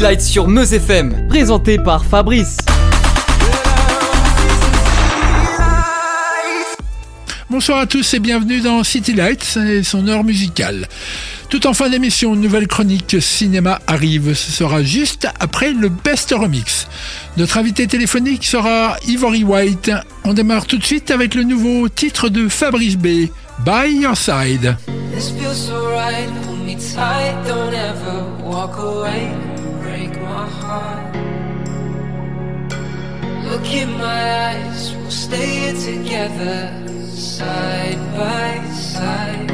City Lights sur Meuse FM, présenté par Fabrice. Bonsoir à tous et bienvenue dans City Lights et son heure musicale. Tout en fin d'émission, une nouvelle chronique cinéma arrive. Ce sera juste après le Best Remix. Notre invité téléphonique sera Ivory White. On démarre tout de suite avec le nouveau titre de Fabrice B, By Your Side. This feels so right, hold me tight, don't ever walk away, break heart. Look in my eyes, we'll stay here together, side by side.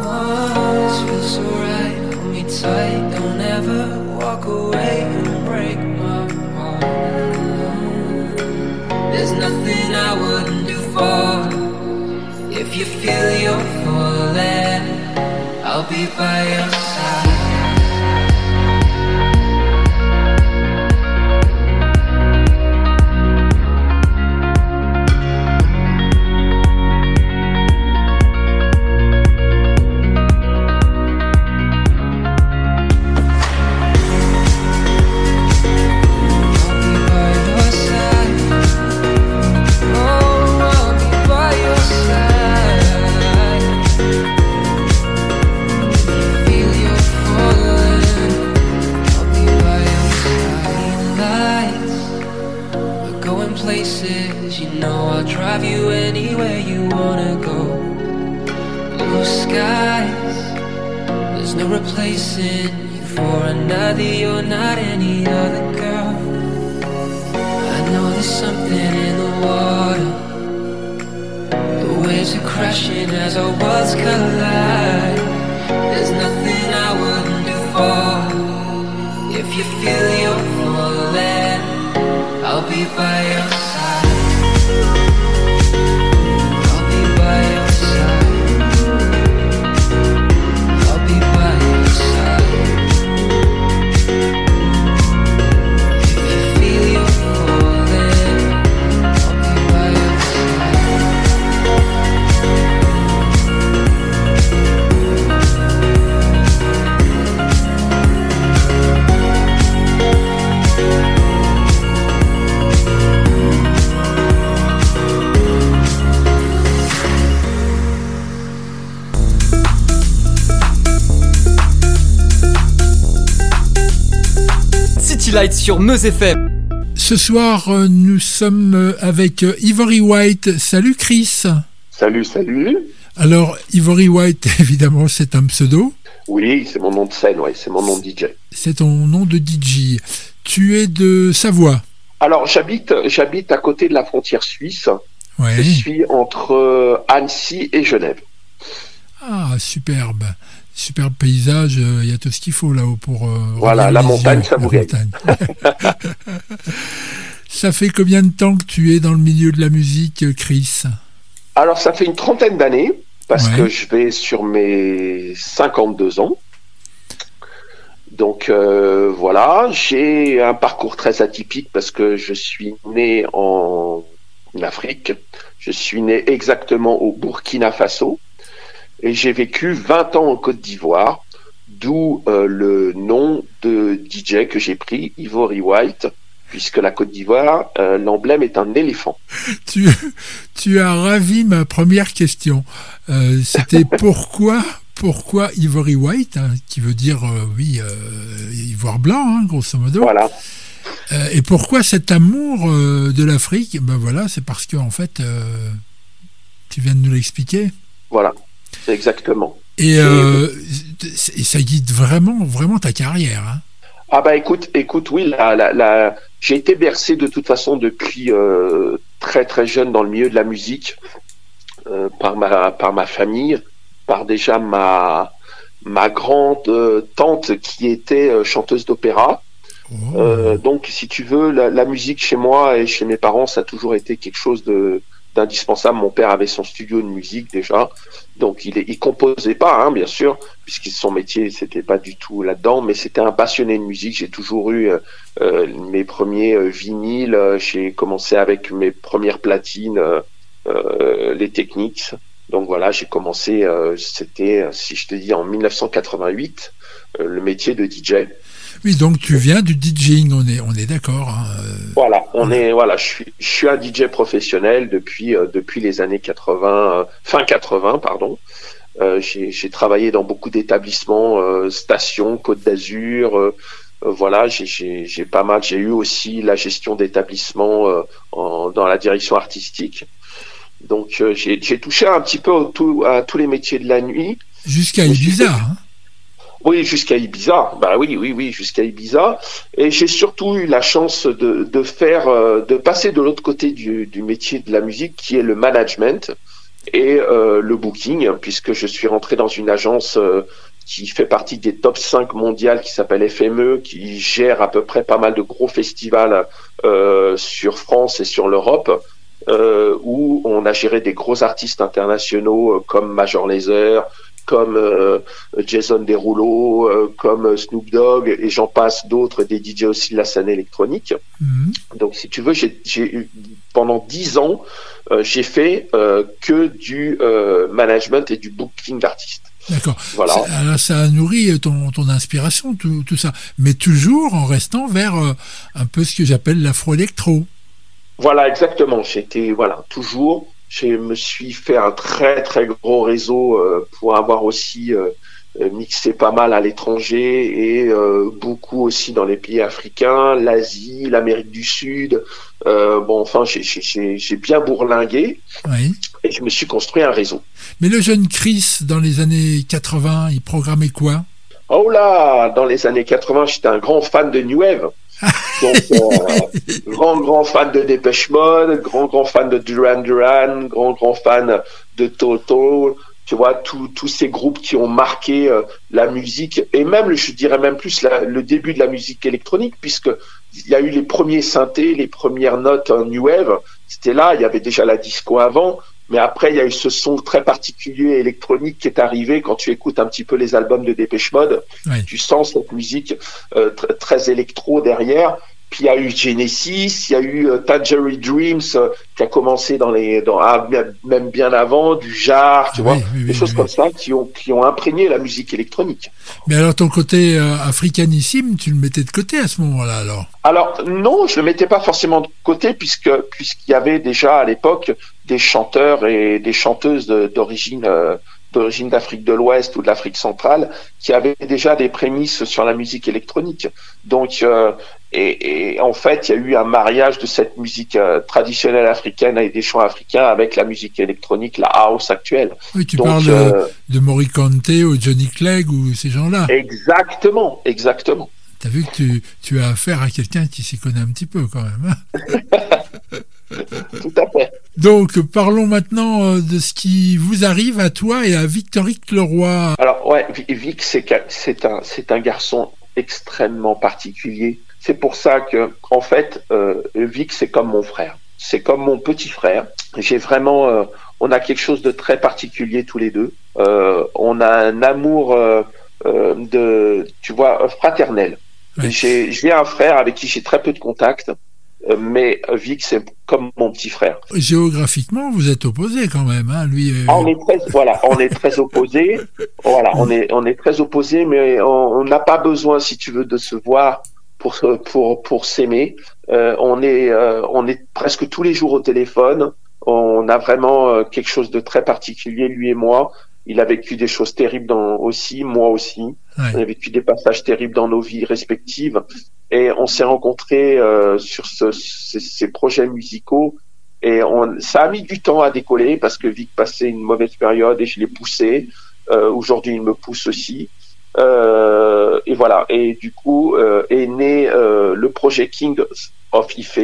Oh, this feels so right, hold me tight, don't ever walk away and break my heart. There's nothing I wouldn't do for. If you feel you're falling, I'll be by your side. Skies, there's no replacing you for another. You're not any other girl. I know there's something in the water. The waves are crashing as our worlds collide. There's nothing I wouldn't do for. If you feel you're falling, I'll be by your City Lights sur Meuse FM. Ce soir, euh, nous sommes euh, avec euh, Ivory White. Salut Chris. Salut, salut. Alors, Ivory White, évidemment, c'est un pseudo. Oui, c'est mon nom de scène, ouais, c'est mon nom de DJ. C'est ton nom de DJ. Tu es de Savoie. Alors, j'habite, j'habite à côté de la frontière suisse. Ouais. Je suis entre Annecy et Genève. Ah, superbe. Superbe paysage. euh, Il y a tout ce qu'il faut là-haut pour. euh, Voilà, la montagne, ça vous ça fait combien de temps que tu es dans le milieu de la musique, euh, Chris? Alors, ça fait une trentaine d'années, parce Ouais. que je vais sur mes 52 ans. Donc euh, voilà, j'ai un parcours très atypique parce que je suis né en Afrique. Je suis né exactement au Burkina Faso et j'ai vécu 20 ans en Côte d'Ivoire, d'où euh, le nom de DJ que j'ai pris, Ivory White, puisque la Côte d'Ivoire, euh, l'emblème est un éléphant. tu, tu as ravi ma première question. Euh, C'était pourquoi, pourquoi Ivory White, hein, qui veut dire, euh, oui, ivoire blanc, hein, grosso modo. Voilà. Et pourquoi cet amour de l'Afrique? Ben voilà, c'est parce que, en fait, tu viens de nous l'expliquer. Voilà, exactement. Et, euh, et ça guide vraiment, vraiment ta carrière. hein. Ah bah écoute, écoute, oui, la, la, la- j'ai été bercé de toute façon depuis euh, très très jeune dans le milieu de la musique euh, par ma par ma famille, par déjà ma ma grande tante qui était chanteuse d'opéra. Oh. Donc, si tu veux, la, la musique chez moi et chez mes parents, ça a toujours été quelque chose de d'indispensable. Mon père avait son studio de musique déjà, donc il, il composait pas, hein, bien sûr, puisque son métier c'était pas du tout là-dedans, mais c'était un passionné de musique. J'ai toujours eu euh, euh, mes premiers euh, vinyles. J'ai commencé avec mes premières platines, les Technics. Donc voilà, j'ai commencé. c'était, si je te dis, en 1988, euh, le métier de DJ. Oui, donc tu viens du DJing, on est, on est d'accord. hein, euh, Voilà, on est voilà, je suis je suis un DJ professionnel depuis euh, depuis les années 80, euh, fin 80 pardon. Euh, j'ai travaillé dans beaucoup d'établissements, stations, Côte d'Azur. voilà, j'ai pas mal. J'ai eu aussi la gestion d'établissements en- dans la direction artistique. Donc j'ai touché un petit peu au tout- à tous les métiers de la nuit. Jusqu'à Ibiza. hein. Oui, jusqu'à Ibiza. Bah oui, oui, oui, jusqu'à Ibiza. Et j'ai surtout eu la chance de, de faire, euh, de passer de l'autre côté du, du métier de la musique, qui est le management et euh, le booking, puisque je suis rentré dans une agence euh, qui fait partie des top 5 mondiales, qui s'appelle FME, qui gère à peu près pas mal de gros festivals sur France et sur l'Europe. où on a géré des gros artistes internationaux comme Major Lazer, comme euh, Jason Derulo, euh, comme Snoop Dogg, et j'en passe d'autres, des DJ aussi de la scène électronique. Mhm. Donc, si tu veux, j'ai j'ai eu pendant dix ans, euh, j'ai fait que du management et du booking d'artistes. D'accord. Voilà. Ça- Alors ça a nourri ton, ton inspiration, tout, tout ça. Mais toujours en restant vers un peu ce que j'appelle l'afro-électro. Voilà, exactement. J'étais, voilà, toujours. Je me suis fait un très très gros réseau euh, pour avoir aussi euh, mixé pas mal à l'étranger et euh, beaucoup aussi dans les pays africains, l'Asie, l'Amérique du Sud. Bon, enfin, j'ai- bien bourlingué Oui. et je me suis construit un réseau. Mais le jeune Chris, dans les années 80, il programmait quoi? Oh là, dans les années 80, j'étais un grand fan de New Wave. Donc, euh, grand, grand fan de Dépêche Mode, grand, grand fan de Duran Duran, grand, grand fan de Toto. Tu vois, tous ces groupes qui ont marqué euh, la musique et même, je dirais même plus, la- le début de la musique électronique, puisque il y a eu les premiers synthés, les premières notes en New Wave. C'était là, il y avait déjà la disco avant. Mais après, il y a eu ce son très particulier électronique qui est arrivé quand tu écoutes un petit peu les albums de Dépêche Mode. Tu sens cette musique euh, tr- très électro derrière. Puis il y a eu Genesis, il y a eu euh, Tangerine Dreams euh, qui a commencé dans les, dans, ah, même- bien avant, du Jar, tu Oui, vois, oui, des choses comme ça qui ont, qui ont imprégné la musique électronique. Mais alors ton côté euh, africanissime, tu le mettais de côté à ce moment-là alors? Alors non, je le mettais pas forcément de côté puisque puisqu'il y avait déjà à l'époque des chanteurs et des chanteuses d'origine euh, d'origine d'Afrique de l'Ouest ou de l'Afrique centrale qui avaient déjà des prémices sur la musique électronique. Donc euh, et, et en fait, il y a eu un mariage de cette musique euh, traditionnelle africaine et des chants africains avec la musique électronique, la house actuelle. Oui, tu Donc parles de, de Morricante ou Johnny Clegg ou ces gens-là. exactement, exactement. T'as vu que tu, tu as affaire à quelqu'un qui s'y connaît un petit peu quand même. hein Tout à fait. Donc parlons maintenant euh, de ce qui vous arrive à toi et à Victorique Leroy. Alors ouais, Vi- Vic, c'est un, un garçon extrêmement particulier. C'est pour ça que, en fait, euh, Vic, c'est comme mon frère. C'est comme mon petit frère. J'ai vraiment, euh, on a quelque chose de très particulier tous les deux. Euh, on a un amour de, tu vois, fraternel. Ouais. J'ai, un frère avec qui j'ai très peu de contact, mais Vic, c'est comme mon petit frère. Géographiquement, vous êtes opposés quand même. Hein Lui, euh, Ah, on est très, voilà, on est très opposés. Voilà, on est, on est très opposés, mais on n'a pas besoin, si tu veux, de se voir pour pour pour s'aimer. Euh, on est, euh, on est presque tous les jours au téléphone. On a vraiment euh, quelque chose de très particulier, lui et moi. Il a vécu des choses terribles dans, aussi, moi aussi. ouais. On a vécu des passages terribles dans nos vies respectives et on s'est rencontrés euh, sur ce- ces, ces projets musicaux et on, ça a mis du temps à décoller parce que Vic passait une mauvaise période et je l'ai poussé. Euh, Aujourd'hui, il me pousse aussi. Euh, et voilà. Et du coup, euh, est né euh, le projet King of Ife,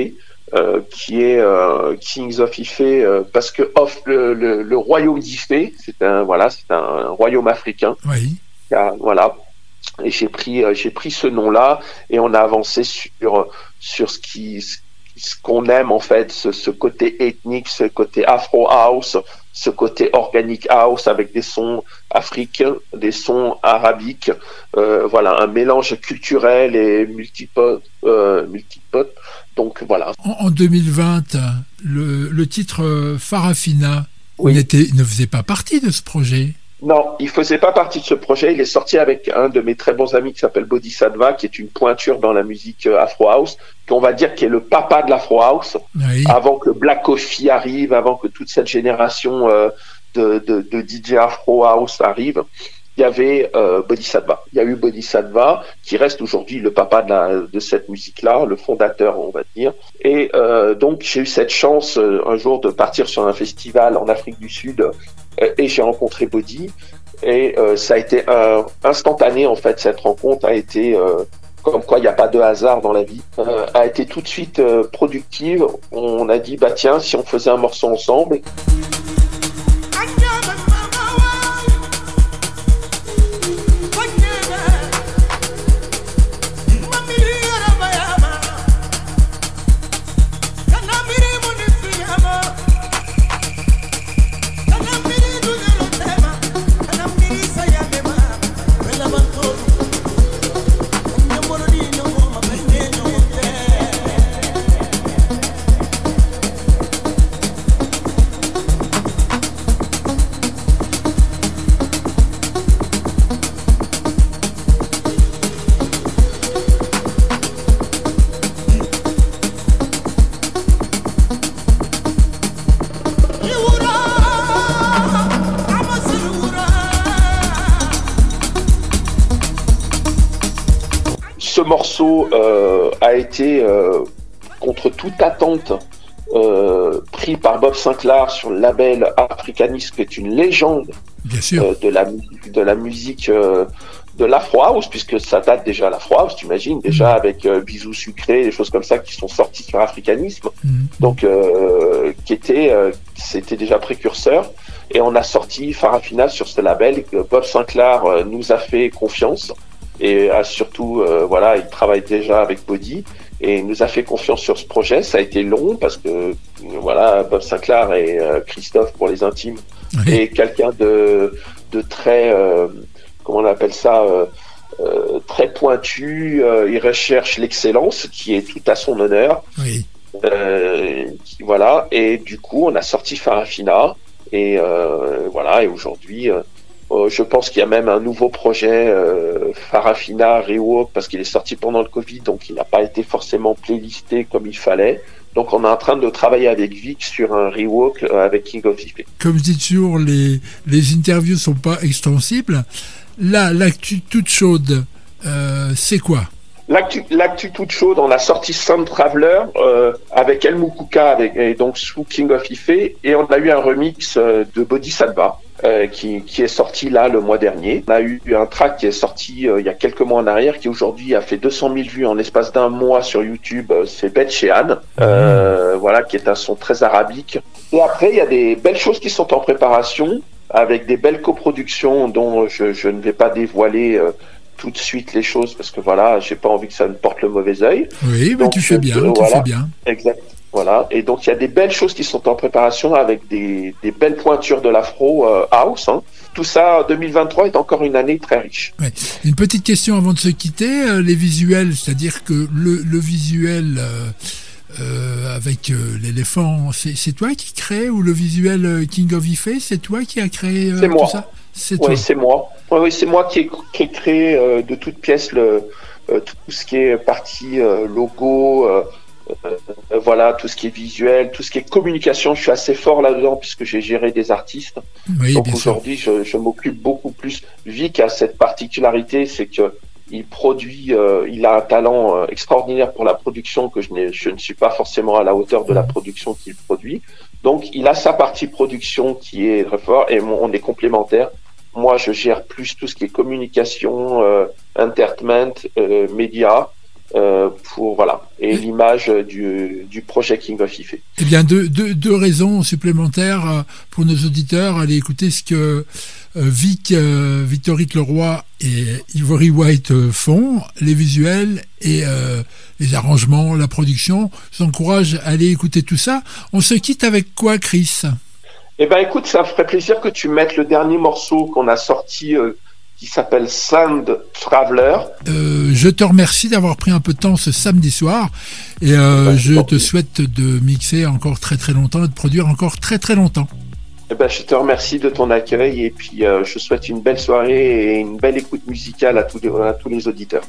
euh, qui est euh, Kings of Ife euh, parce que off le, le, le royaume d'Ife, c'est un voilà, c'est un royaume africain. Oui. Voilà. Et j'ai pris, j'ai pris ce nom-là et on a avancé sur sur ce qui, ce qu'on aime en fait, ce, ce côté ethnique, ce côté Afro House, ce côté organic house avec des sons africains, des sons arabiques, euh, voilà, un mélange culturel et multipote, euh, multipote. Donc voilà. En, en 2020, le, le titre euh, Farafina Oui. ne faisait pas partie de ce projet. Non, il faisait pas partie de ce projet. Il est sorti avec un de mes très bons amis qui s'appelle Bodhisattva, qui est une pointure dans la musique euh, Afro House, qu'on va dire qui est le papa de l'Afro House. Oui. Avant que Black Coffee arrive, avant que toute cette génération euh, de, de, de DJ Afro House arrive, il y avait euh, Bodhisattva. Il y a eu Bodhisattva, qui reste aujourd'hui le papa de, la, de cette musique-là, le fondateur, on va dire. Et euh, donc, j'ai eu cette chance un jour de partir sur un festival en Afrique du Sud et j'ai rencontré Bodhi. Et euh, ça a été un, instantané, en fait, cette rencontre a été... euh, comme quoi il n'y a pas de hasard dans la vie, euh, a été tout de suite euh, productive. On a dit, bah tiens, si on faisait un morceau ensemble, été, euh, contre toute attente, euh, pris par Bob Sinclair sur le label Africanisme, qui est une légende Bien sûr. euh, de, la, de la musique euh, de l'Afro House, puisque ça date déjà l'Afro House, tu imagines, déjà avec euh, Bisous Sucrés, des choses comme ça qui sont sorties sur Africanisme, Mhm. donc euh, qui était, euh, c'était déjà précurseur. Et on a sorti Farafina sur ce label. que Bob Sinclair nous a fait confiance et a surtout, voilà, il travaille déjà avec Body et nous a fait confiance sur ce projet. Ça a été long parce que, voilà, Bob Sinclair et euh, Christophe pour les intimes Oui. et quelqu'un de, de très, euh, comment on appelle ça, euh, très pointu. il recherche l'excellence, qui est tout à son honneur. Oui. Qui- voilà. Et du coup, on a sorti Farafina. Et voilà. Et aujourd'hui, je pense qu'il y a même un nouveau projet euh, Farafina Rewalk parce qu'il est sorti pendant le Covid, donc il n'a pas été forcément playlisté comme il fallait. Donc on est en train de travailler avec Vic sur un Rewalk euh, avec King of IP. Comme je dis toujours, les, les interviews sont pas extensibles. Là, l'actu toute chaude, euh, c'est quoi? L'actu toute chaude, on a sorti Sound Traveler euh, avec El Mukuka avec, et donc sous King of Ife et on a eu un remix euh, de Bodhisattva euh, qui, qui est sorti là le mois dernier. On a eu un track qui est sorti euh, il y a quelques mois en arrière qui aujourd'hui a fait 200 000 vues en l'espace d'un mois sur YouTube. Euh, C'est Bet Shehan, euh, voilà, qui est un son très arabique. Et après, il y a des belles choses qui sont en préparation avec des belles coproductions dont je, je ne vais pas dévoiler euh, tout de suite les choses parce que voilà, j'ai pas envie que ça me porte le mauvais œil. Oui, mais Donc, tu fais euh, bien, tu voilà. fais bien. Exact. Voilà. Et donc il y a des belles choses qui sont en préparation avec des, des belles pointures de l'afro euh, house. hein. Tout ça, 2023 est encore une année très riche. Ouais. Une petite question avant de se quitter, euh, les visuels, c'est-à-dire que le, le visuel euh, euh, avec l'éléphant, c'est toi qui crée ou le visuel King of Ife, c'est toi qui a créé C'est moi. tout ça? C'est. Oui, c'est moi. Oui, oui, c'est moi qui ai, qui ai créé de toutes pièces le, tout ce qui est partie logo, voilà, tout ce qui est visuel, tout ce qui est communication. Je suis assez fort là-dedans puisque j'ai géré des artistes. Oui, Donc aujourd'hui, je, je m'occupe beaucoup plus. Vic a cette particularité, c'est que il produit, euh, il a un talent euh, extraordinaire pour la production que je, je ne suis pas forcément à la hauteur de la production qu'il produit. Donc il a sa partie production qui est très fort et on est complémentaires. Moi, je gère plus tout ce qui est communication, euh, entertainment, euh, médias. Euh, pour voilà et l'image du, du projet King of Ife. Eh bien, deux, deux, deux raisons supplémentaires euh, pour nos auditeurs. Allez écouter ce que euh, Vic, Leroy et Ivory White font, les visuels et euh, les arrangements, la production. Je vous encourage à aller écouter tout ça. On se quitte avec quoi, Chris? Eh ben écoute, ça me ferait plaisir que tu mettes le dernier morceau qu'on a sorti euh, qui s'appelle Sand Traveler. Euh, je te remercie d'avoir pris un peu de temps ce samedi soir et euh, ben, je te souhaite de mixer encore très très longtemps et de produire encore très très longtemps. Eh ben, je te remercie de ton accueil et puis euh, je souhaite une belle soirée et une belle écoute musicale à tous les auditeurs.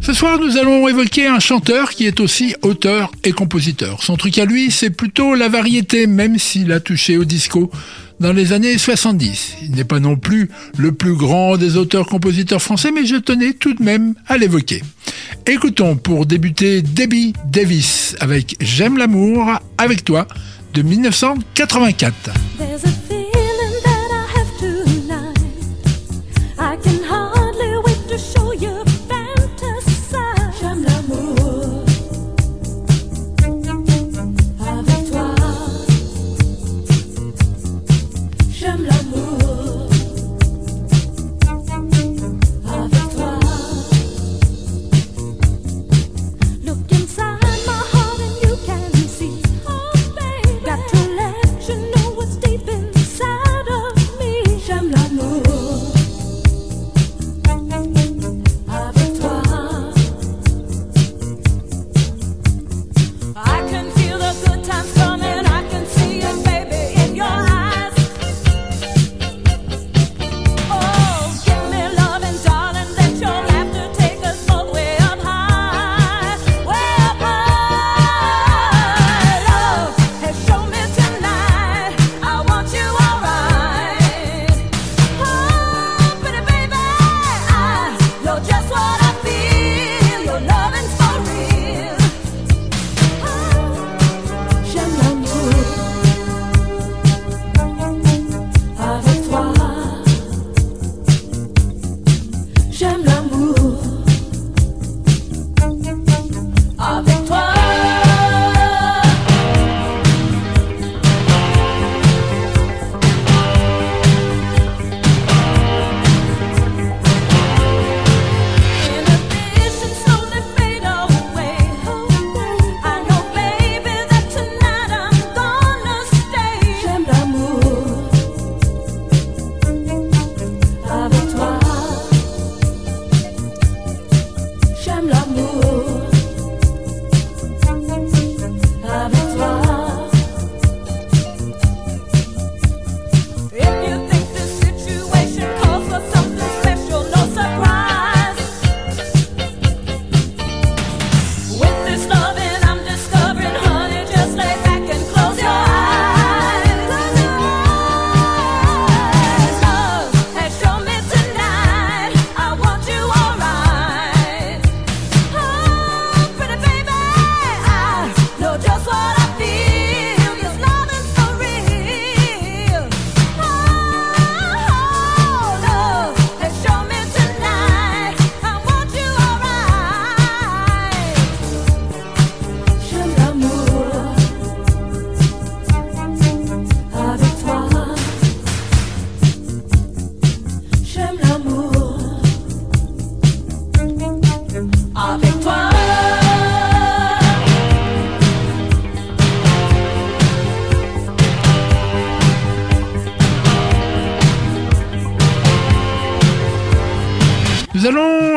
Ce soir, nous allons évoquer un chanteur qui est aussi auteur et compositeur. Son truc à lui, c'est plutôt la variété, même s'il a touché au disco dans les années 70. Il n'est pas non plus le plus grand des auteurs-compositeurs français, mais je tenais tout de même à l'évoquer. Écoutons pour débuter Debbie Davis avec J'aime l'amour avec toi de 1984.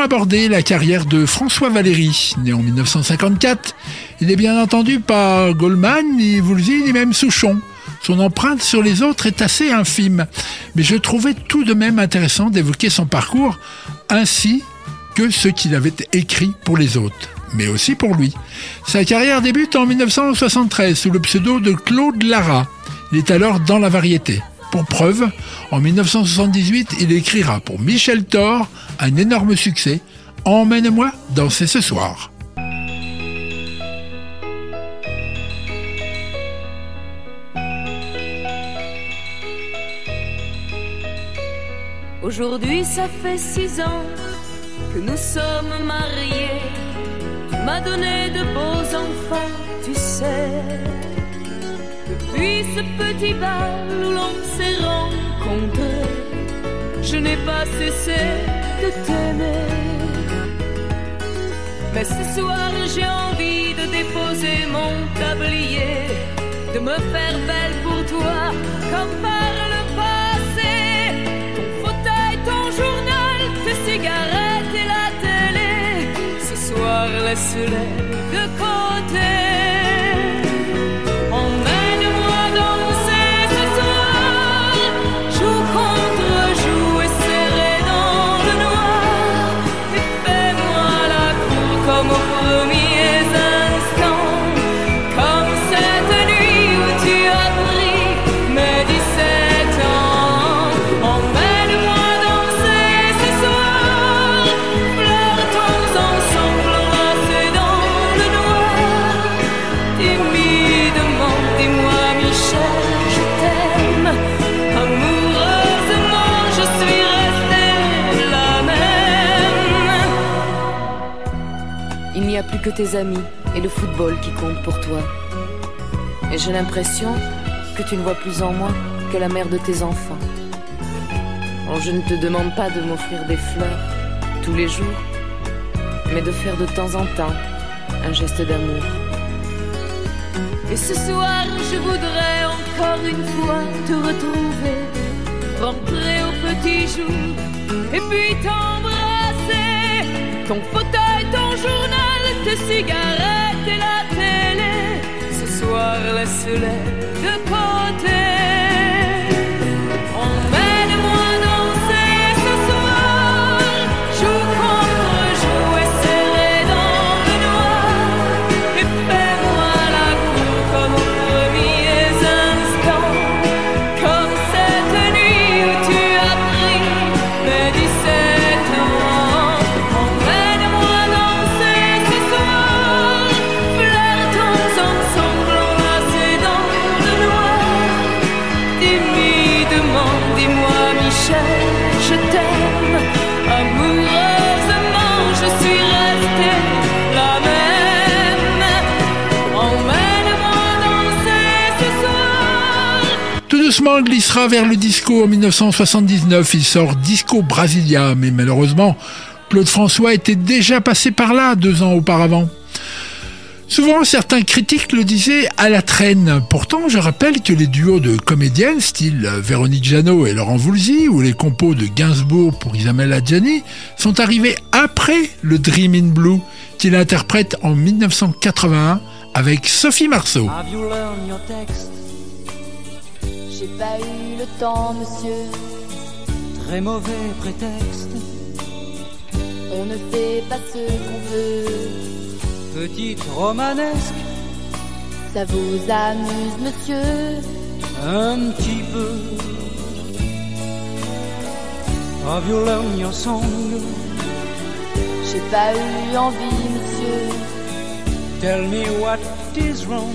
Aborder la carrière de François Valéry, né en 1954. Il n'est bien entendu pas Goldman, ni Woolsey, ni même Souchon. Son empreinte sur les autres est assez infime, mais je trouvais tout de même intéressant d'évoquer son parcours ainsi que ce qu'il avait écrit pour les autres, mais aussi pour lui. Sa carrière débute en 1973 sous le pseudo de Claude Lara. Il est alors dans la variété. Preuve, en 1978, il écrira pour Michel Thor un énorme succès, Emmène-moi danser ce soir. Aujourd'hui, ça fait six ans que nous sommes mariés. Tu m'as donné de beaux enfants, tu sais. Depuis ce petit bal où l'on s'est rencontrés, je n'ai pas cessé de t'aimer. Mais ce soir, j'ai envie de déposer mon tablier, de me faire belle pour toi, comme par le passé. Ton fauteuil, ton journal, tes cigarettes et la télé. Ce soir, laisse-les de côté. Tes amis et le football qui comptent pour toi. Et j'ai l'impression que tu ne vois plus en moi que la mère de tes enfants. Je ne te demande pas de m'offrir des fleurs tous les jours, mais de faire de temps en temps un geste d'amour. Et ce soir, je voudrais encore une fois te retrouver, rentrer au petit jour, et puis t'embrasser. Ton fauteuil, ton journal, tes cigarettes et la télé. Ce soir, laisse-les de côté. Glissera vers le disco en 1979. Il sort Disco Brasilia, mais malheureusement, Claude François était déjà passé par là deux ans auparavant. Souvent, certains critiques le disaient à la traîne. Pourtant, je rappelle que les duos de comédiennes, style Véronique Jeannot et Laurent Voulzy, ou les compos de Gainsbourg pour Isabelle Adjani, sont arrivés après le Dream in Blue, qu'il interprète en 1981 avec Sophie Marceau. J'ai pas eu le temps, monsieur. Très mauvais prétexte. On ne fait pas ce qu'on veut. Petite romanesque, Ça vous amuse, monsieur? un petit peu. Have you learned your song? J'ai pas eu envie, monsieur. Tell me what is wrong.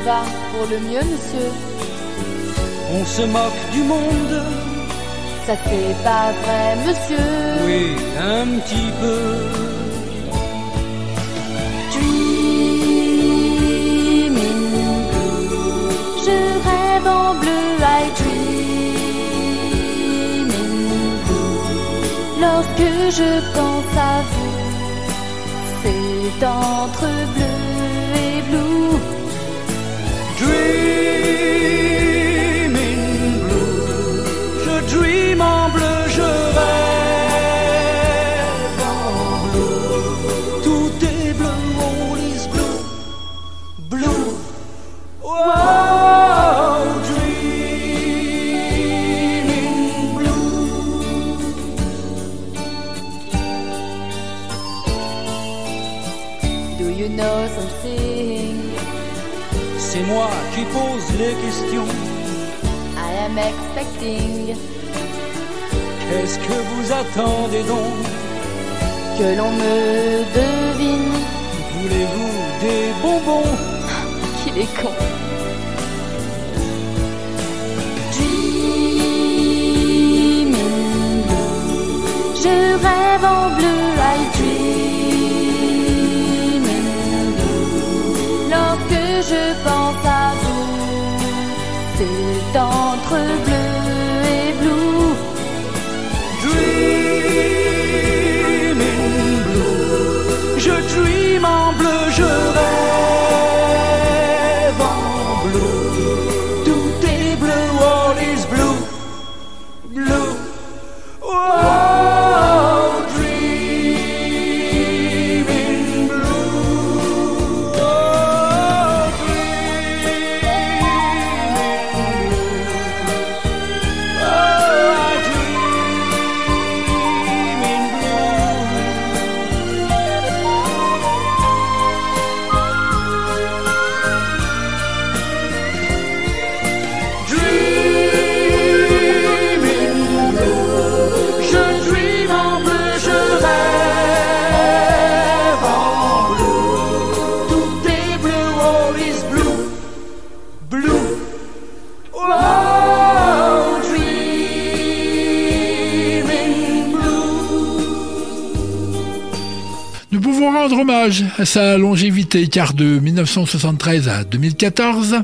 Tout va pour le mieux, monsieur. On se moque du monde, Ça c'est pas vrai, monsieur. oui, un petit peu. Dreaming blue. Je rêve en bleu, I dream in blue. Lorsque je pense à vous, c'est entre questions. I am expecting Qu'est-ce que vous attendez donc? Que l'on me devine Voulez-vous des bonbons? Qu'il est con. Dreaming. Je rêve c'est entre bleu et blue. Dream in blue. Je dream en bleu, je sa longévité car de 1973 à 2014,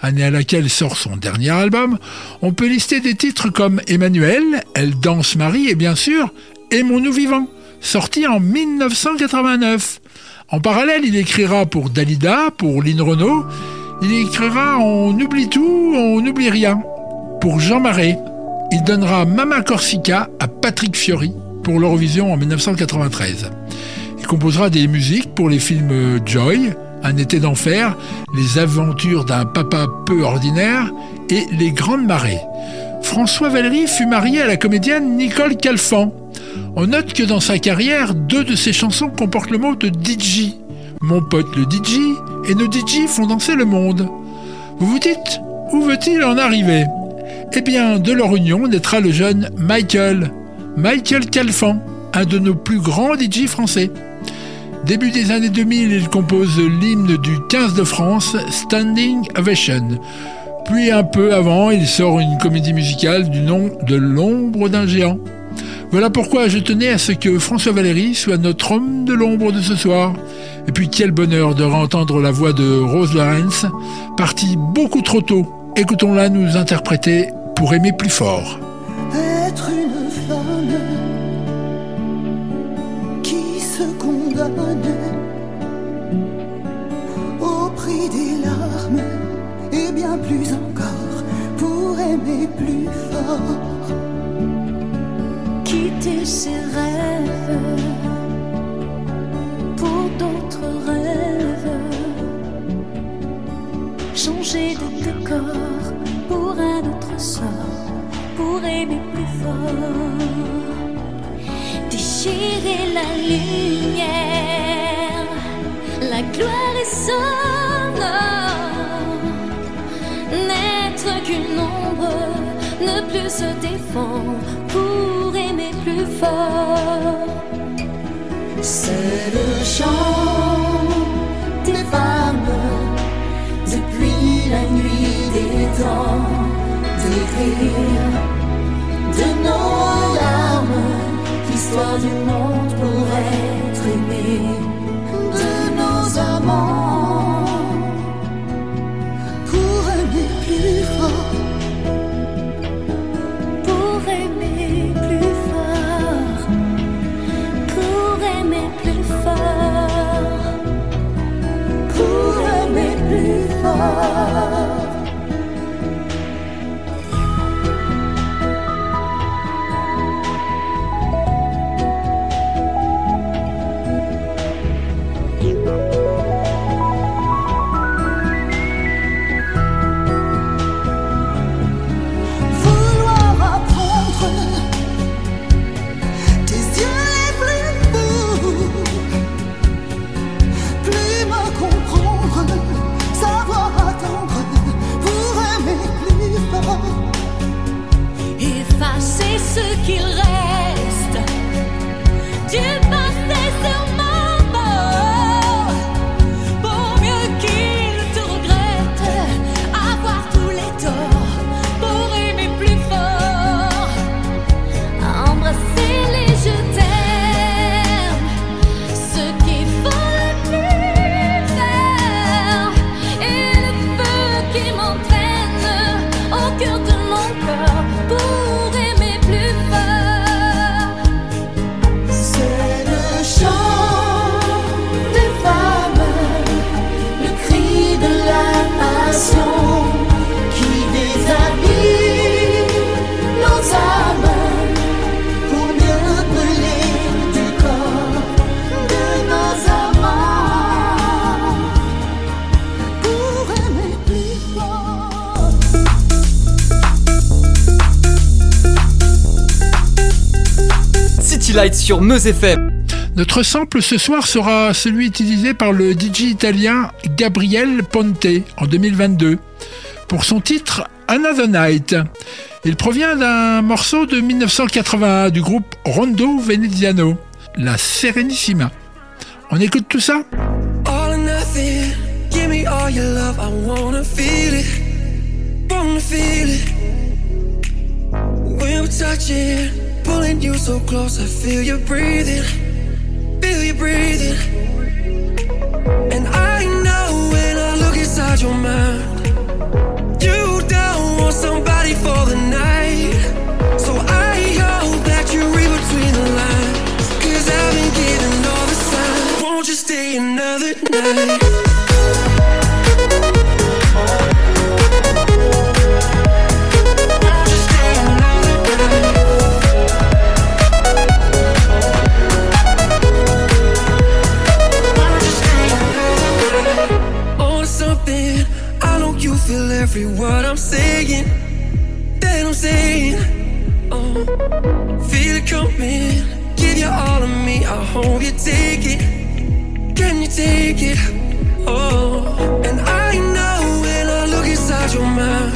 année à laquelle sort son dernier album, on peut lister des titres comme Emmanuel, Elle danse Marie et bien sûr Aimons-nous vivants, sorti en 1989. En parallèle, il écrira pour Dalida, pour Lynn Renault, il écrira On oublie tout, on n'oublie rien. Pour Jean Marais, il donnera Mama Corsica à Patrick Fiori pour l'Eurovision en 1993. Il composera des musiques pour les films Joy, Un été d'enfer, Les aventures d'un papa peu ordinaire et Les grandes marées. François Valéry fut marié à la comédienne Nicole Calfan. On note que dans sa carrière, deux de ses chansons comportent le mot de DJ. Mon pote le DJ et nos DJ font danser le monde. Vous vous dites, où veut-il en arriver? Eh bien, de leur union naîtra le jeune Michael, Michael Calfan, un de nos plus grands DJ français. Début des années 2000, il compose l'hymne du 15 de France, Standing Ovation. Puis un peu avant, il sort une comédie musicale du nom de L'ombre d'un géant. Voilà pourquoi je tenais à ce que François Valéry soit notre homme de l'ombre de ce soir. Et puis quel bonheur de entendre la voix de Rose Lawrence, partie beaucoup trop tôt. Écoutons-la nous interpréter pour aimer plus fort. Aimer plus fort. quitter ses rêves pour d'autres rêves, changer de décor pour un autre sort, pour aimer plus fort, déchirer la lumière, la gloire est sonore, qu'une ombre, ne plus se défendre pour aimer plus fort. C'est le chant des femmes depuis la nuit des temps, d'écrire de nos larmes l'histoire du monde pour être aimé, de nos amants plus fort. Pour aimer plus fort, pour aimer plus fort, pour aimer plus fort. City Lights sur Meuse FM. Notre sample ce soir sera celui utilisé par le DJ italien Gabriel Ponte en 2022 pour son titre Another Night. Il provient d'un morceau de 1981 du groupe Rondo Veneziano, la Serenissima. On écoute tout ça? All or nothing, give me all your love. I wanna feel it, wanna feel it. When we're touching, pulling you so close, I feel you breathing, feel you breathing. And I know when I look inside your mind, you don't want somebody for the night. So I hope that you read between the lines, cause I've been getting all the signs. Won't you stay another night? Every word I'm saying. That I'm saying. Oh, feel it coming. Give you all of me. I hope you take it. Can you take it? Oh, and I know when I look inside your mind,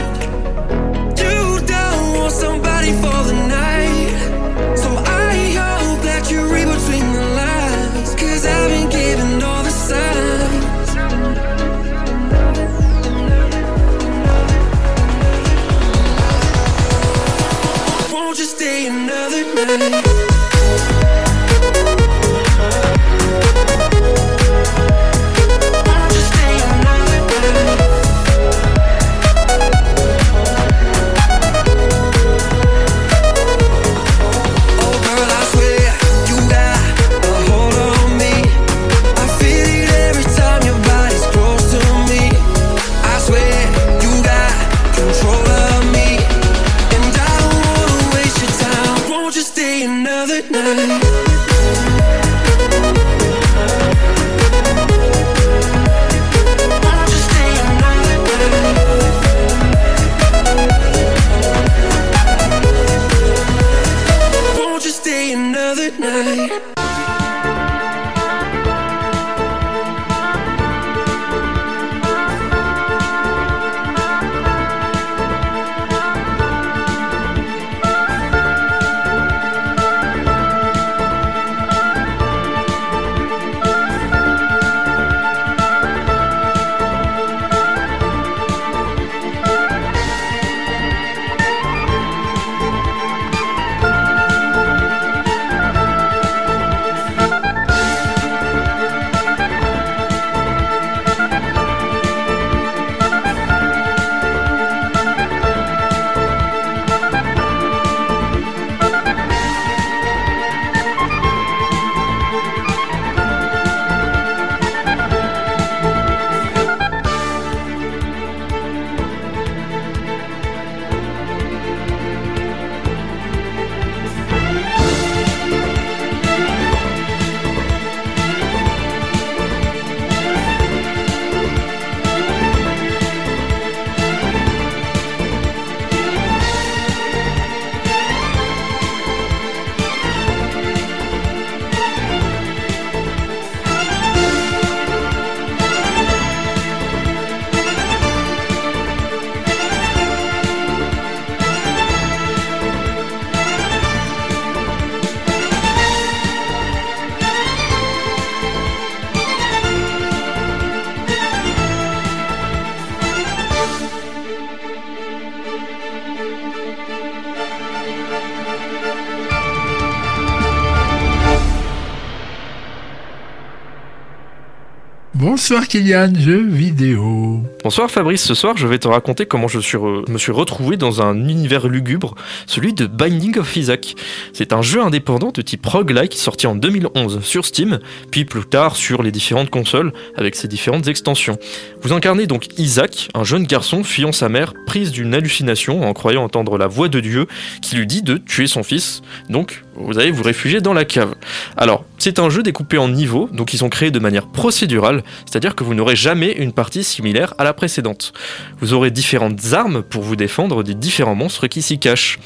Bonsoir Kylian, jeux vidéo. Bonsoir Fabrice, ce soir je vais te raconter comment je me suis retrouvé dans un univers lugubre, celui de Binding of Isaac. C'est un jeu indépendant de type roguelike sorti en 2011 sur Steam, puis plus tard sur les différentes consoles avec ses différentes extensions. Vous incarnez donc Isaac, un jeune garçon fuyant sa mère, prise d'une hallucination en croyant entendre la voix de Dieu qui lui dit de tuer son fils. Donc vous allez vous réfugier dans la cave. Alors, c'est un jeu découpé en niveaux, donc ils sont créés de manière procédurale, c'est-à-dire que vous n'aurez jamais une partie similaire à la précédente. Vous aurez différentes armes pour vous défendre des différents monstres qui s'y cachent.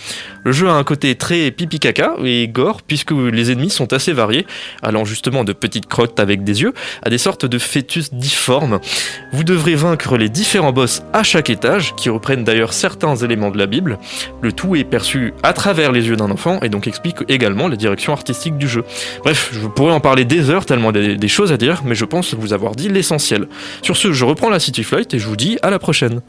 Le jeu a un côté très pipi caca et gore puisque les ennemis sont assez variés, allant justement de petites crottes avec des yeux à des sortes de fœtus difformes. Vous devrez vaincre les différents boss à chaque étage, qui reprennent d'ailleurs certains éléments de la Bible. Le tout est perçu à travers les yeux d'un enfant et donc explique également la direction artistique du jeu. Bref, je pourrais en parler des heures tellement des, des choses à dire, mais je pense vous avoir dit l'essentiel. Sur ce, je reprends la City Flight et je vous dis à la prochaine.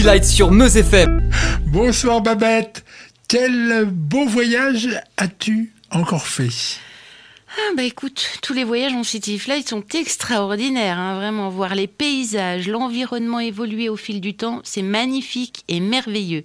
City Lights sur Meuse FM. Bonsoir Babette. Quel beau voyage as-tu encore fait? Ah bah écoute, tous les voyages en City Flight sont extraordinaires, hein, vraiment. Voir les paysages, l'environnement évoluer au fil du temps, c'est magnifique et merveilleux.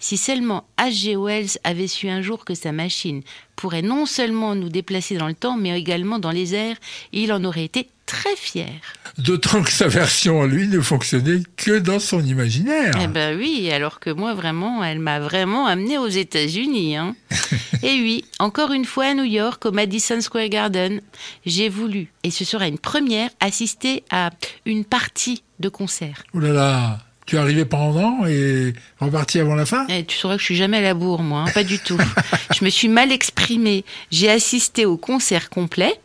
Si seulement H.G. Wells avait su un jour que sa machine pourrait non seulement nous déplacer dans le temps, mais également dans les airs, il en aurait été très fier. D'autant que sa version, lui, ne fonctionnait que dans son imaginaire. Eh ben oui, alors que moi, vraiment, elle m'a vraiment amené aux États-Unis. Hein. et oui, encore une fois à New York, au Madison Square Garden, j'ai voulu, et ce sera une première, assister à une partie de concert. Oh là là, tu es arrivé pendant et reparti avant la fin? Eh, tu sauras que je suis jamais à la bourre, moi, hein, pas du tout. je me suis mal exprimée. J'ai assisté au concert complet,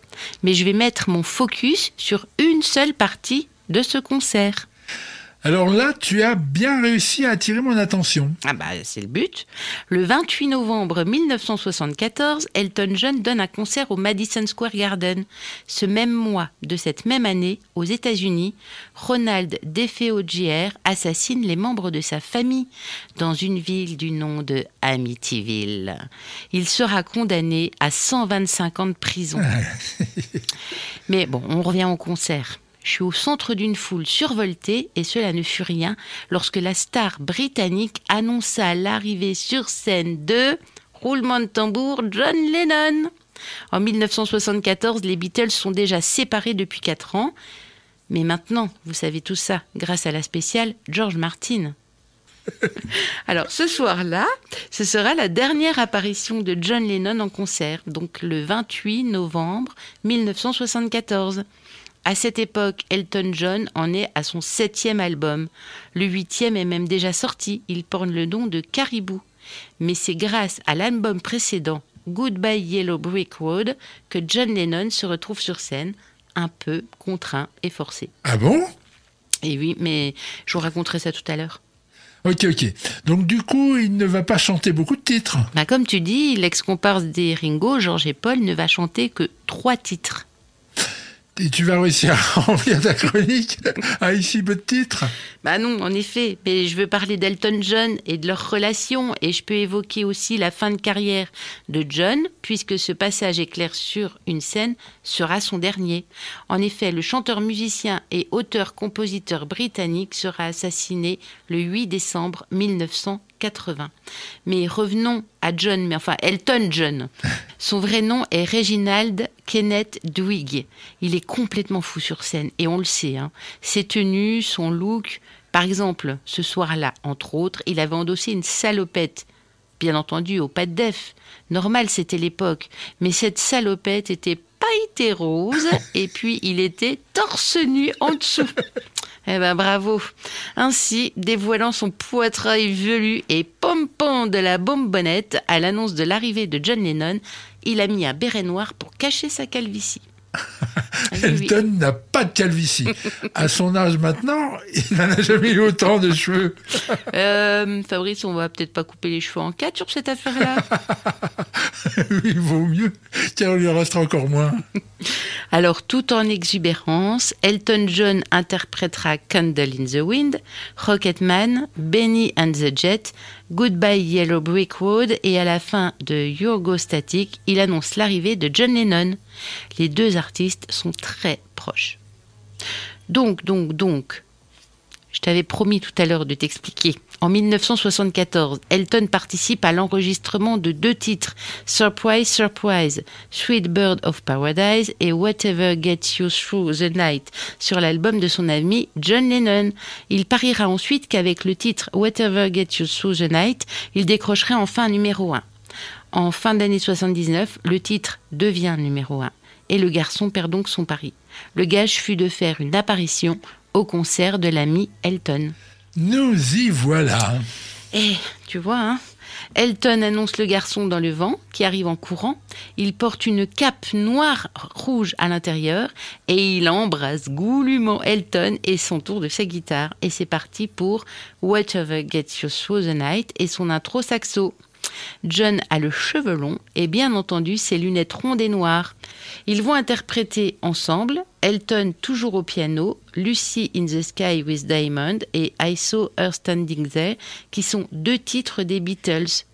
mais je vais mettre mon focus sur une seule partie de ce concert. Alors là, tu as bien réussi à attirer mon attention. Ah bah c'est le but. Le 28 novembre 1974, Elton John donne un concert au Madison Square Garden. Ce même mois de cette même année, aux États-Unis, Ronald DeFeo Jr. assassine les membres de sa famille dans une ville du nom de Amityville. Il sera condamné à 125 ans de prison. Mais bon, on revient au concert. Je suis au centre d'une foule survoltée et cela ne fut rien lorsque la star britannique annonça l'arrivée sur scène de roulement de tambour John Lennon. En 1974, les Beatles sont déjà séparés depuis 4 ans. Mais maintenant, vous savez tout ça grâce à la spéciale George Martin. Alors ce soir-là, ce sera la dernière apparition de John Lennon en concert, donc le 28 novembre 1974. À cette époque, Elton John en est à son septième album. Le huitième est même déjà sorti, il porte le nom de Caribou. Mais c'est grâce à l'album précédent, Goodbye Yellow Brick Road, que John Lennon se retrouve sur scène, un peu contraint et forcé. Ah bon? Et oui, mais je vous raconterai ça tout à l'heure. Ok, ok. Donc du coup, il ne va pas chanter beaucoup de titres. Bah, comme tu dis, l'ex-comparse des Ringo, Georges et Paul, ne va chanter que trois titres. Et tu vas réussir à remplir ta chronique à ici peu de titres Bah non, en effet. Mais je veux parler d'Elton John et de leur relation, et je peux évoquer aussi la fin de carrière de John, puisque ce passage éclair sur une scène sera son dernier. En effet, le chanteur-musicien et auteur-compositeur britannique sera assassiné le 8 décembre 1980. Mais revenons à John, mais enfin Elton John. Son vrai nom est Reginald Kenneth Dwig. Il est complètement fou sur scène, et on le sait. Hein. Ses tenues, son look. Par exemple, ce soir-là, entre autres, il avait endossé une salopette. Bien entendu, au pas de def. Normal, c'était l'époque. Mais cette salopette était pailletée rose, et puis il était torse nu en dessous. Eh ben bravo. Ainsi, dévoilant son poitrail velu et pompon de la bonbonnette à l'annonce de l'arrivée de John Lennon, il a mis un béret noir pour cacher sa calvitie. Elton n'a pas de calvitie. à son âge maintenant, il n'en a jamais eu autant de cheveux. Euh, Fabrice, on va peut-être pas couper les cheveux en quatre sur cette affaire-là. oui, il vaut mieux, car il lui en restera encore moins. Alors, tout en exubérance, Elton John interprétera Candle in the Wind, Rocketman, Benny and the Jet, Goodbye Yellow Brick Road et à la fin de Your Static, il annonce l'arrivée de John Lennon. Les deux artistes sont très proches. Donc, donc, donc, je t'avais promis tout à l'heure de t'expliquer. En 1974, Elton participe à l'enregistrement de deux titres, Surprise, Surprise, Sweet Bird of Paradise et Whatever Gets You Through the Night, sur l'album de son ami John Lennon. Il pariera ensuite qu'avec le titre Whatever Gets You Through the Night, il décrocherait enfin numéro 1. En fin d'année 79, le titre devient numéro 1 et le garçon perd donc son pari. Le gage fut de faire une apparition au concert de l'ami Elton. Nous y voilà. Eh, tu vois, hein Elton annonce le garçon dans le vent, qui arrive en courant. Il porte une cape noire rouge à l'intérieur et il embrasse goulûment Elton et son tour de sa guitare. Et c'est parti pour Whatever Gets You Through the Night et son intro saxo. John a le cheveu long et bien entendu ses lunettes rondes et noires. Ils vont interpréter ensemble Elton toujours au piano, Lucy in the Sky with Diamond et I Saw Her Standing There, qui sont deux titres des Beatles.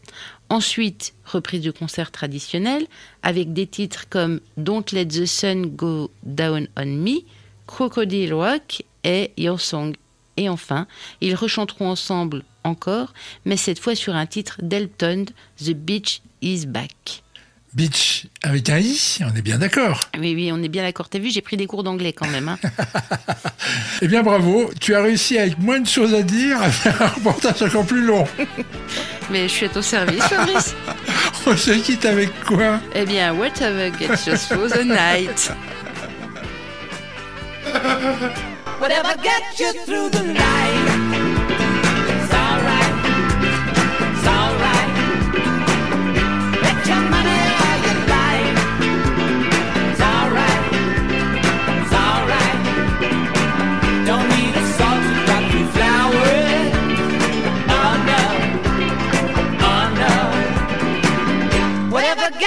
Ensuite, reprise du concert traditionnel avec des titres comme Don't Let the Sun Go Down on Me, Crocodile Rock et Your Song. Et enfin, ils rechanteront ensemble encore, mais cette fois sur un titre d'Elton, The Beach is Back. Beach avec un i, on est bien d'accord. Oui, oui, on est bien d'accord. T'as vu, j'ai pris des cours d'anglais quand même. Hein. Eh bien bravo, tu as réussi avec moins de choses à dire à faire un reportage encore plus long. mais je suis à ton service, Fabrice. On se quitte avec quoi? Eh bien, whatever gets you through the night. Whatever gets you through the night.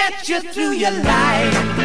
Gets you through your life.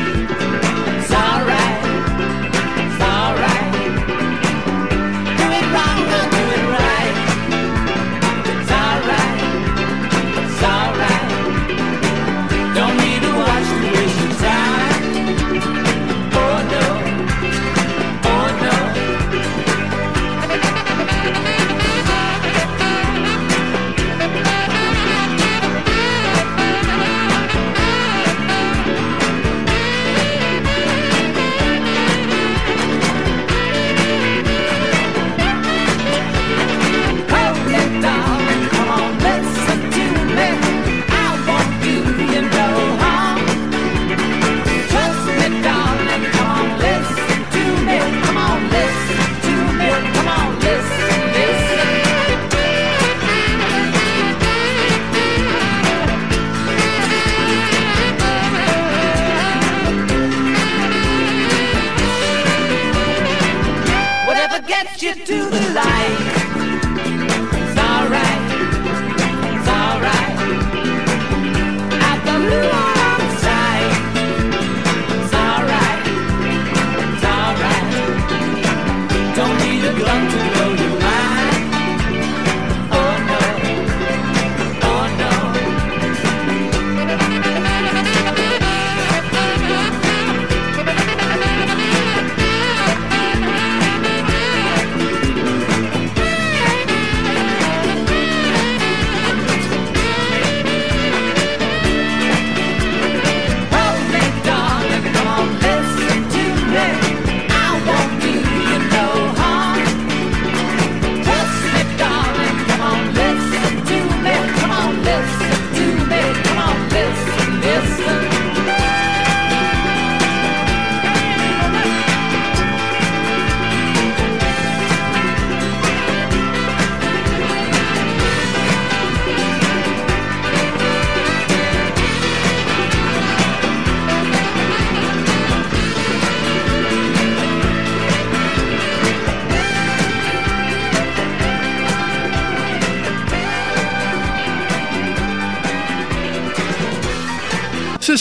Whatever gets you to the light. It's alright. It's alright. At the blue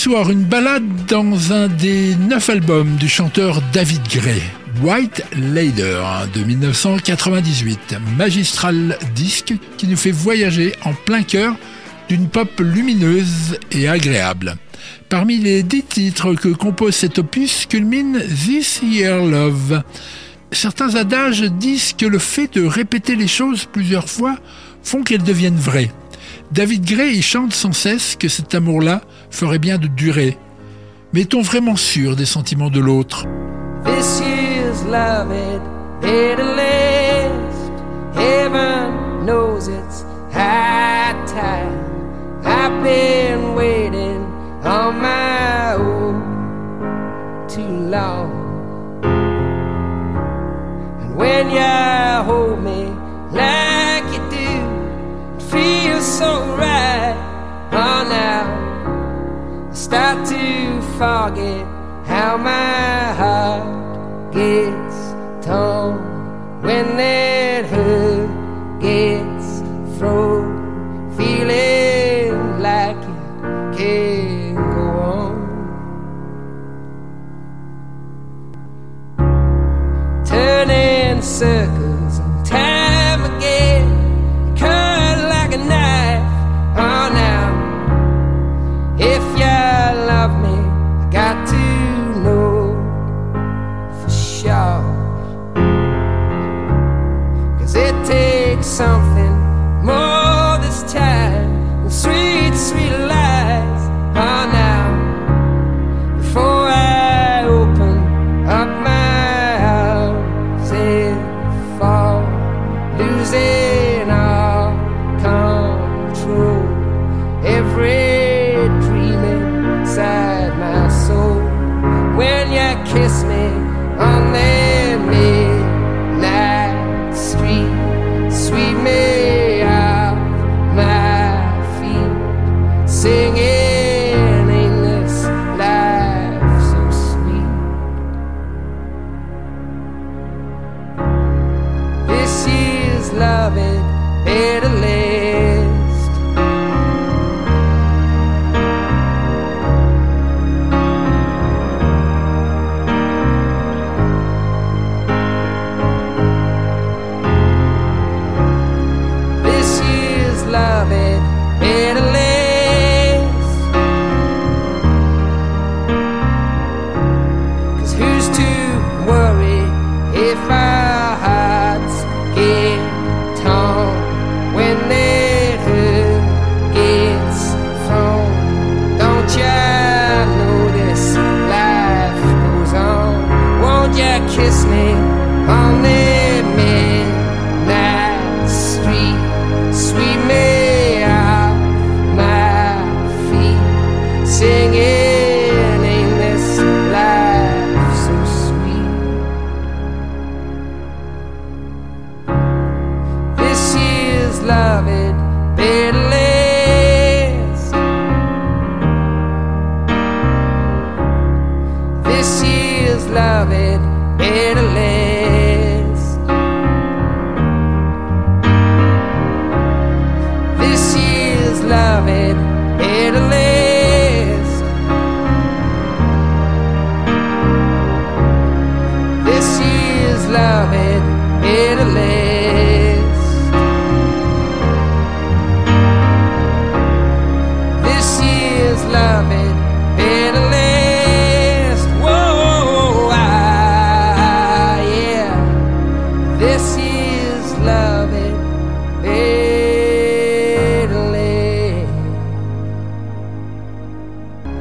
soir, une balade dans un des neuf albums du chanteur David Gray. White Lader de 1998, magistral disque qui nous fait voyager en plein cœur d'une pop lumineuse et agréable. Parmi les dix titres que compose cet opus culmine This Year Love. Certains adages disent que le fait de répéter les choses plusieurs fois font qu'elles deviennent vraies. David Gray y chante sans cesse que cet amour-là ferait bien de durer. Mais est-on vraiment sûr des sentiments de l'autre This year's love it to last. Heaven knows it's high time. I've been waiting on my own too long. And when you hold me like it so right. Oh, now I start to forget how my heart gets Love it bitterly.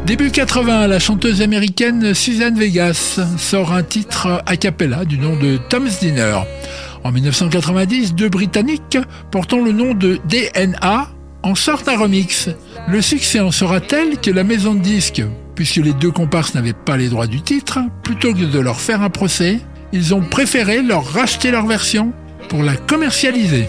Début 80, la chanteuse américaine Suzanne Vegas sort un titre a cappella du nom de Tom's Dinner. En 1990, deux Britanniques portant le nom de DNA en sortent un remix. Le succès en sera tel que la maison de disques, puisque les deux comparses n'avaient pas les droits du titre, plutôt que de leur faire un procès, ils ont préféré leur racheter leur version pour la commercialiser.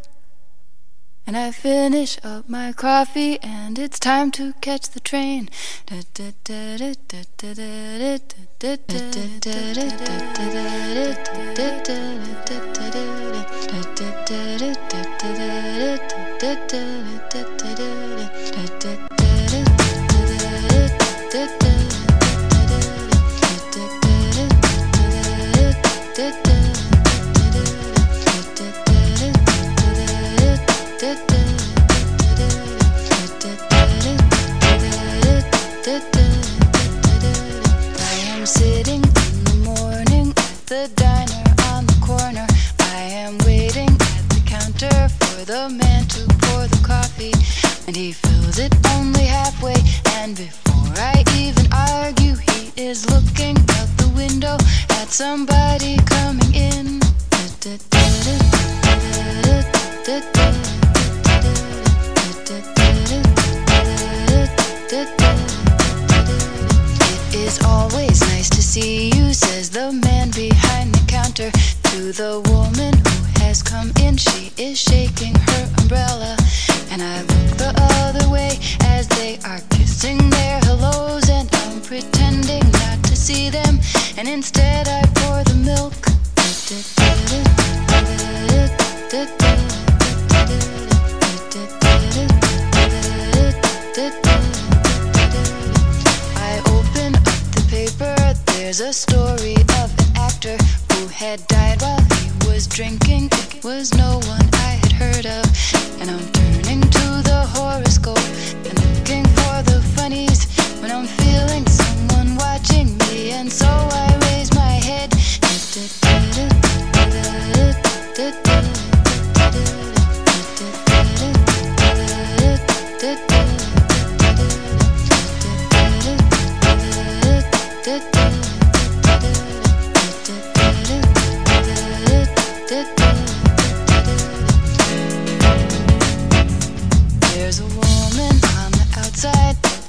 And I finish up my coffee, and it's time to catch the train. For the coffee, and he fills it only halfway. And before I even argue, he is looking out the window at somebody coming in. It is always nice to see you, says the man behind the counter to the woman has come in. She is shaking her umbrella, and I look the other way as they are kissing their hellos, and I'm pretending not to see them, and instead I pour the milk. I open up the paper. There's a story of an actor who had died while was drinking. Was no one I had heard of. And I'm turning to the horoscope and looking for the funnies when I'm feeling someone watching me. And so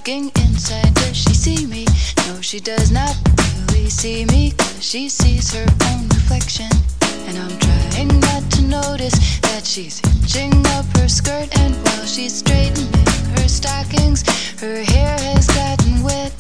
looking inside. Does she see me? No, she does not really see me. Cause she sees her own reflection. And I'm trying not to notice that she's hitching up her skirt. And while she's straightening her stockings, her hair has gotten wet.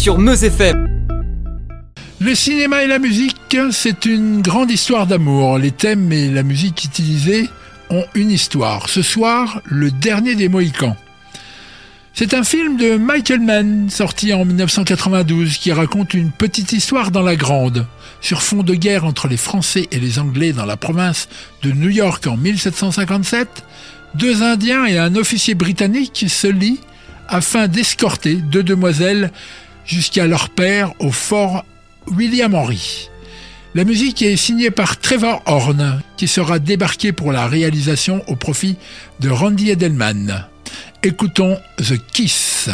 Sur Meuse FM. Le cinéma et la musique, c'est une grande histoire d'amour. Les thèmes et la musique utilisés ont une histoire. Ce soir, le dernier des Mohicans. C'est un film de Michael Mann, sorti en 1992, qui raconte une petite histoire dans la grande, sur fond de guerre entre les Français et les Anglais dans la province de New York en 1757. Deux Indiens et un officier britannique se lient afin d'escorter deux demoiselles jusqu'à leur père au fort William Henry. La musique est signée par Trevor Horn, qui sera débarqué pour la réalisation au profit de Randy Edelman. Écoutons The Kiss.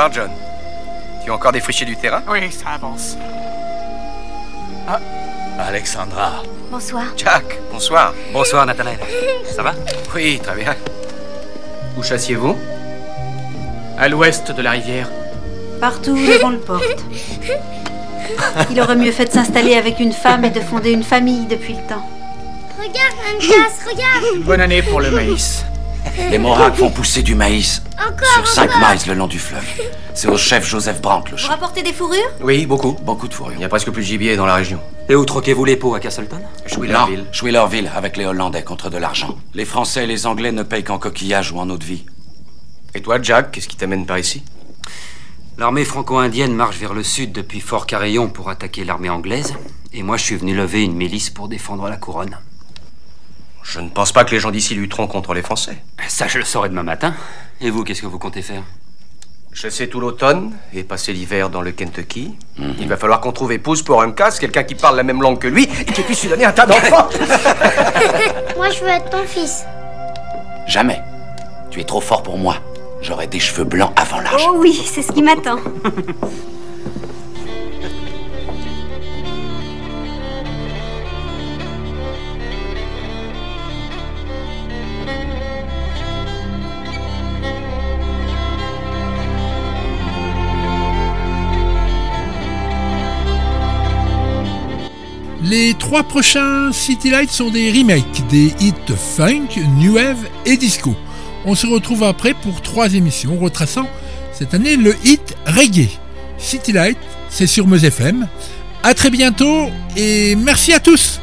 Bonsoir, John. Tu as encore défriché du terrain? Oui, ça avance. Alexandra. Bonsoir. Jack, bonsoir. Bonsoir, Nathanaël. Ça va? Oui, très bien. Où chassiez-vous? À l'ouest de la rivière. Partout devant le porte. Il aurait mieux fait de s'installer avec une femme et de fonder une famille depuis le temps. Regarde, Ankas, regarde Bonne année pour le maïs. Les Mohawks font pousser du maïs Encore, sur 5 encore. miles le long du fleuve. C'est au chef Joseph Brandt le Vous champ. rapportez des fourrures? Oui, beaucoup. Beaucoup de fourrure. Il y a presque plus de gibier dans la région. Et où troquez-vous les pots à Castleton? Schuylerville. Non, Schuylerville, avec les Hollandais contre de l'argent. Les Français et les Anglais ne payent qu'en coquillages ou en eau de vie. Et toi, Jack, qu'est-ce qui t'amène par ici? L'armée franco-indienne marche vers le sud depuis Fort Carillon pour attaquer l'armée anglaise. Et moi, je suis venu lever une milice pour défendre la couronne. Je ne pense pas que les gens d'ici lutteront contre les Français. Ça, je le saurai demain matin. Et vous, qu'est-ce que vous comptez faire? Chasser tout l'automne et passer l'hiver dans le Kentucky. Il va falloir qu'on trouve épouse pour Uncas, quelqu'un qui parle la même langue que lui et qui puisse lui donner un tas d'enfants. Moi, je veux être ton fils. Jamais. Tu es trop fort pour moi. J'aurai des cheveux blancs avant l'âge. Oh oui, c'est ce qui m'attend. Les trois prochains City Lights sont des remakes des hits funk, new wave et disco. On se retrouve après pour trois émissions retraçant cette année le hit reggae. City Light, c'est sur Meuse FM. À très bientôt et merci à tous.